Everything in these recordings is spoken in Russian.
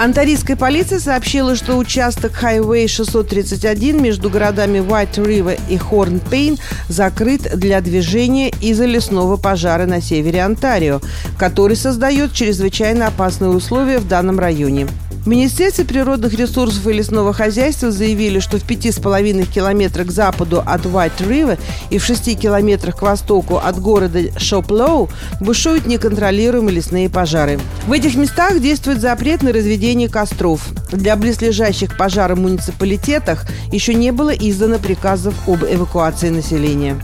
Антарийская полиция сообщила, что участок Highway 631 между городами White River и Plain закрыт для движения из-за лесного пожара на севере Онтарио, который создает чрезвычайно опасные условия в данном районе. В Министерстве природных ресурсов и лесного хозяйства заявили, что в пяти с половиной километрах к западу от White River и в шести километрах к востоку от города Шоплоу бушуют неконтролируемые лесные пожары. В этих местах действует запрет на разведение костров. Для близлежащих пожарам муниципалитетах еще не было издано приказов об эвакуации населения.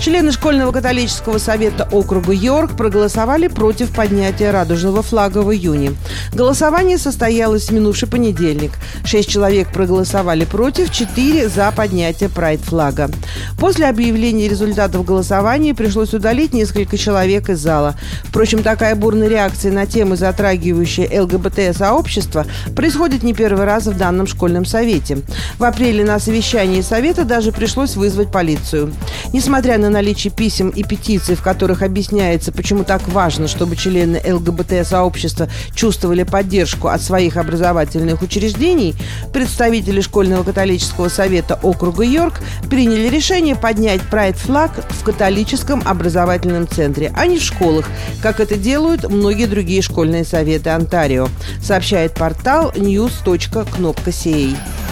Члены школьного католического совета округа Йорк проголосовали против поднятия радужного флага в июне. Голосование состоялось в минувший понедельник. Шесть человек проголосовали против, четыре за поднятие прайд-флага. После объявления результатов голосования пришлось удалить несколько человек из зала. Впрочем, такая бурная реакция на темы, затрагивающие ЛГБТ-сообщество, происходит не первый раз в данном школьном совете. В апреле на совещании совета даже пришлось вызвать полицию. Несмотря на наличие писем и петиций, в которых объясняется, почему так важно, чтобы члены ЛГБТ-сообщества чувствовали поддержку от своих образовательных учреждений, представители школьного католического совета округа Йорк приняли решение поднять прайд-флаг в католическом образовательном центре, а не в школах, как это делают многие другие школьные советы Онтарио, сообщает портал news.кнопка.ca.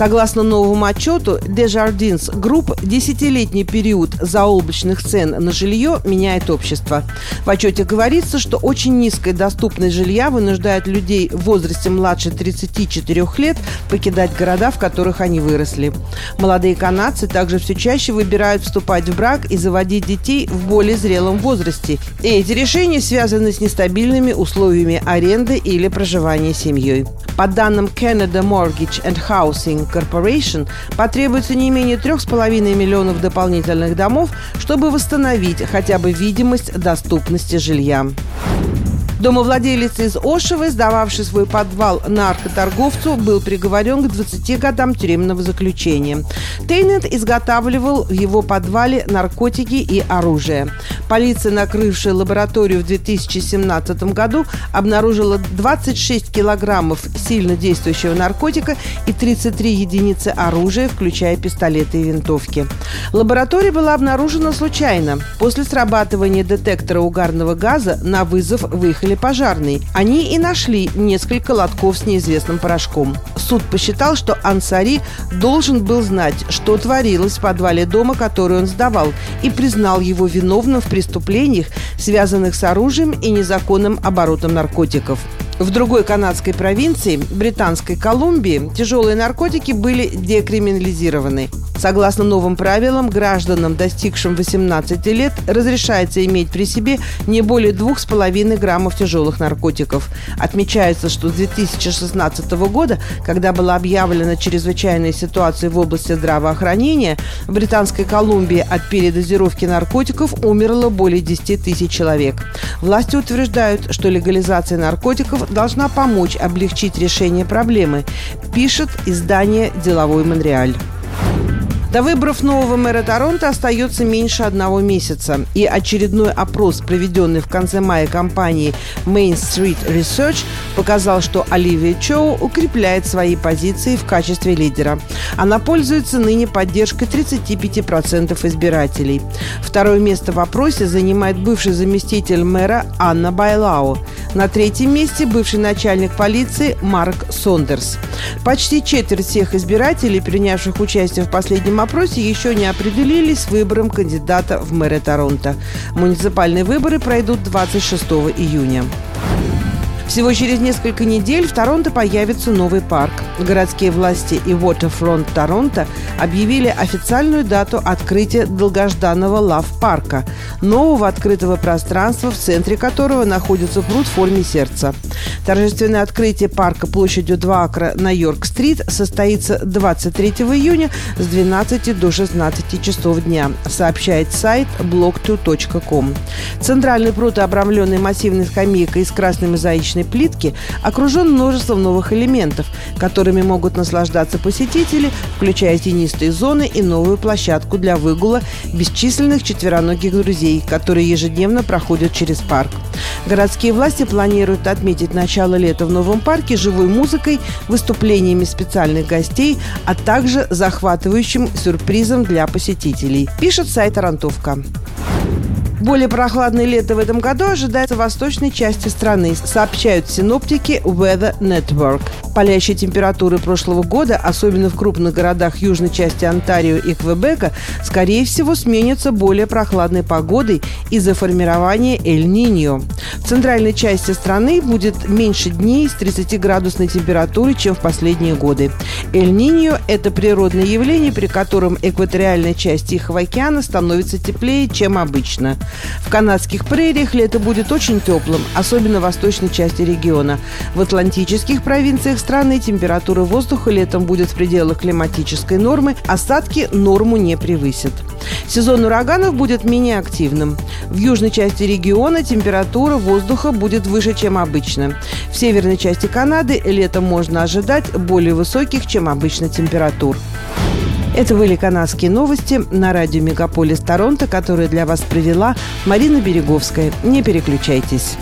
Согласно новому отчету, Desjardins Group десятилетний период заоблачных цен на жилье меняет общество. В отчете говорится, что очень низкая доступность жилья вынуждает людей в возрасте младше 34 лет покидать города, в которых они выросли. Молодые канадцы также все чаще выбирают вступать в брак и заводить детей в более зрелом возрасте. И эти решения связаны с нестабильными условиями аренды или проживания семьей. По данным Canada Mortgage and Housing Corporation потребуется не менее 3,5 миллионов дополнительных домов, чтобы восстановить хотя бы видимость доступности жилья. Домовладелец из Ошевы, сдававший свой подвал наркоторговцу, был приговорен к 20 годам тюремного заключения. Тейнет изготавливал в его подвале наркотики и оружие. Полиция, накрывшая лабораторию в 2017 году, обнаружила 26 килограммов сильно действующего наркотика и 33 единицы оружия, включая пистолеты и винтовки. Лаборатория была обнаружена случайно. После срабатывания детектора угарного газа на вызов выехали приехали пожарные. Они и нашли несколько лотков с неизвестным порошком. Суд посчитал, что Ансари должен был знать, что творилось в подвале дома, который он сдавал, и признал его виновным в преступлениях, связанных с оружием и незаконным оборотом наркотиков. В другой канадской провинции, Британской Колумбии, тяжелые наркотики были декриминализированы. Согласно новым правилам, гражданам, достигшим 18 лет, разрешается иметь при себе не более 2,5 граммов тяжелых наркотиков. Отмечается, что с 2016 года, когда была объявлена чрезвычайная ситуация в области здравоохранения, в Британской Колумбии от передозировки наркотиков умерло более 10 тысяч человек. Власти утверждают, что легализация наркотиков должна помочь облегчить решение проблемы, пишет издание «Деловой Монреаль». До выборов нового мэра Торонто остается меньше одного месяца. И очередной опрос, проведенный в конце мая компании Main Street Research, показал, что Оливия Чоу укрепляет свои позиции в качестве лидера. Она пользуется ныне поддержкой 35% избирателей. Второе место в опросе занимает бывший заместитель мэра Анна Байлау. На третьем месте бывший начальник полиции Марк Сондерс. Почти четверть всех избирателей, принявших участие в последнем опросе еще не определились с выбором кандидата в мэры Торонто. Муниципальные выборы пройдут 26 июня. Всего через несколько недель в Торонто появится новый парк. Городские власти и Waterfront Торонто объявили официальную дату открытия долгожданного лав-парка, нового открытого пространства, в центре которого находится пруд в форме сердца. Торжественное открытие парка площадью 2 акра на Йорк-стрит состоится 23 июня с 12 до 16 часов дня, сообщает сайт blog2.com. Центральный пруд, обрамленный массивной скамейкой из красной мозаичной плитки, окружен множеством новых элементов, которыми могут наслаждаться посетители, включая тенистые зоны и новую площадку для выгула бесчисленных четвероногих друзей, которые ежедневно проходят через парк. Городские власти планируют отметить начало лета в новом парке живой музыкой, выступлениями специальных гостей, а также захватывающим сюрпризом для посетителей, пишет сайт «Тарантовка». Более прохладное лето в этом году ожидается в восточной части страны, сообщают синоптики Weather Network. Палящие температуры прошлого года, особенно в крупных городах южной части Онтарио и Квебека, скорее всего сменятся более прохладной погодой из-за формирования Эль-Ниньо. В центральной части страны будет меньше дней с 30-градусной температурой, чем в последние годы. Эль-Ниньо – это природное явление, при котором экваториальная часть Тихого океана становится теплее, чем обычно. В канадских прериях лето будет очень теплым, особенно в восточной части региона. В атлантических провинциях страны температура воздуха летом будет в пределах климатической нормы, осадки норму не превысят. Сезон ураганов будет менее активным. В южной части региона температура воздуха будет выше, чем обычно. В северной части Канады летом можно ожидать более высоких, чем обычно температур. Это были канадские новости на радио «Мегаполис Торонто», которые для вас провела Марина Береговская. Не переключайтесь.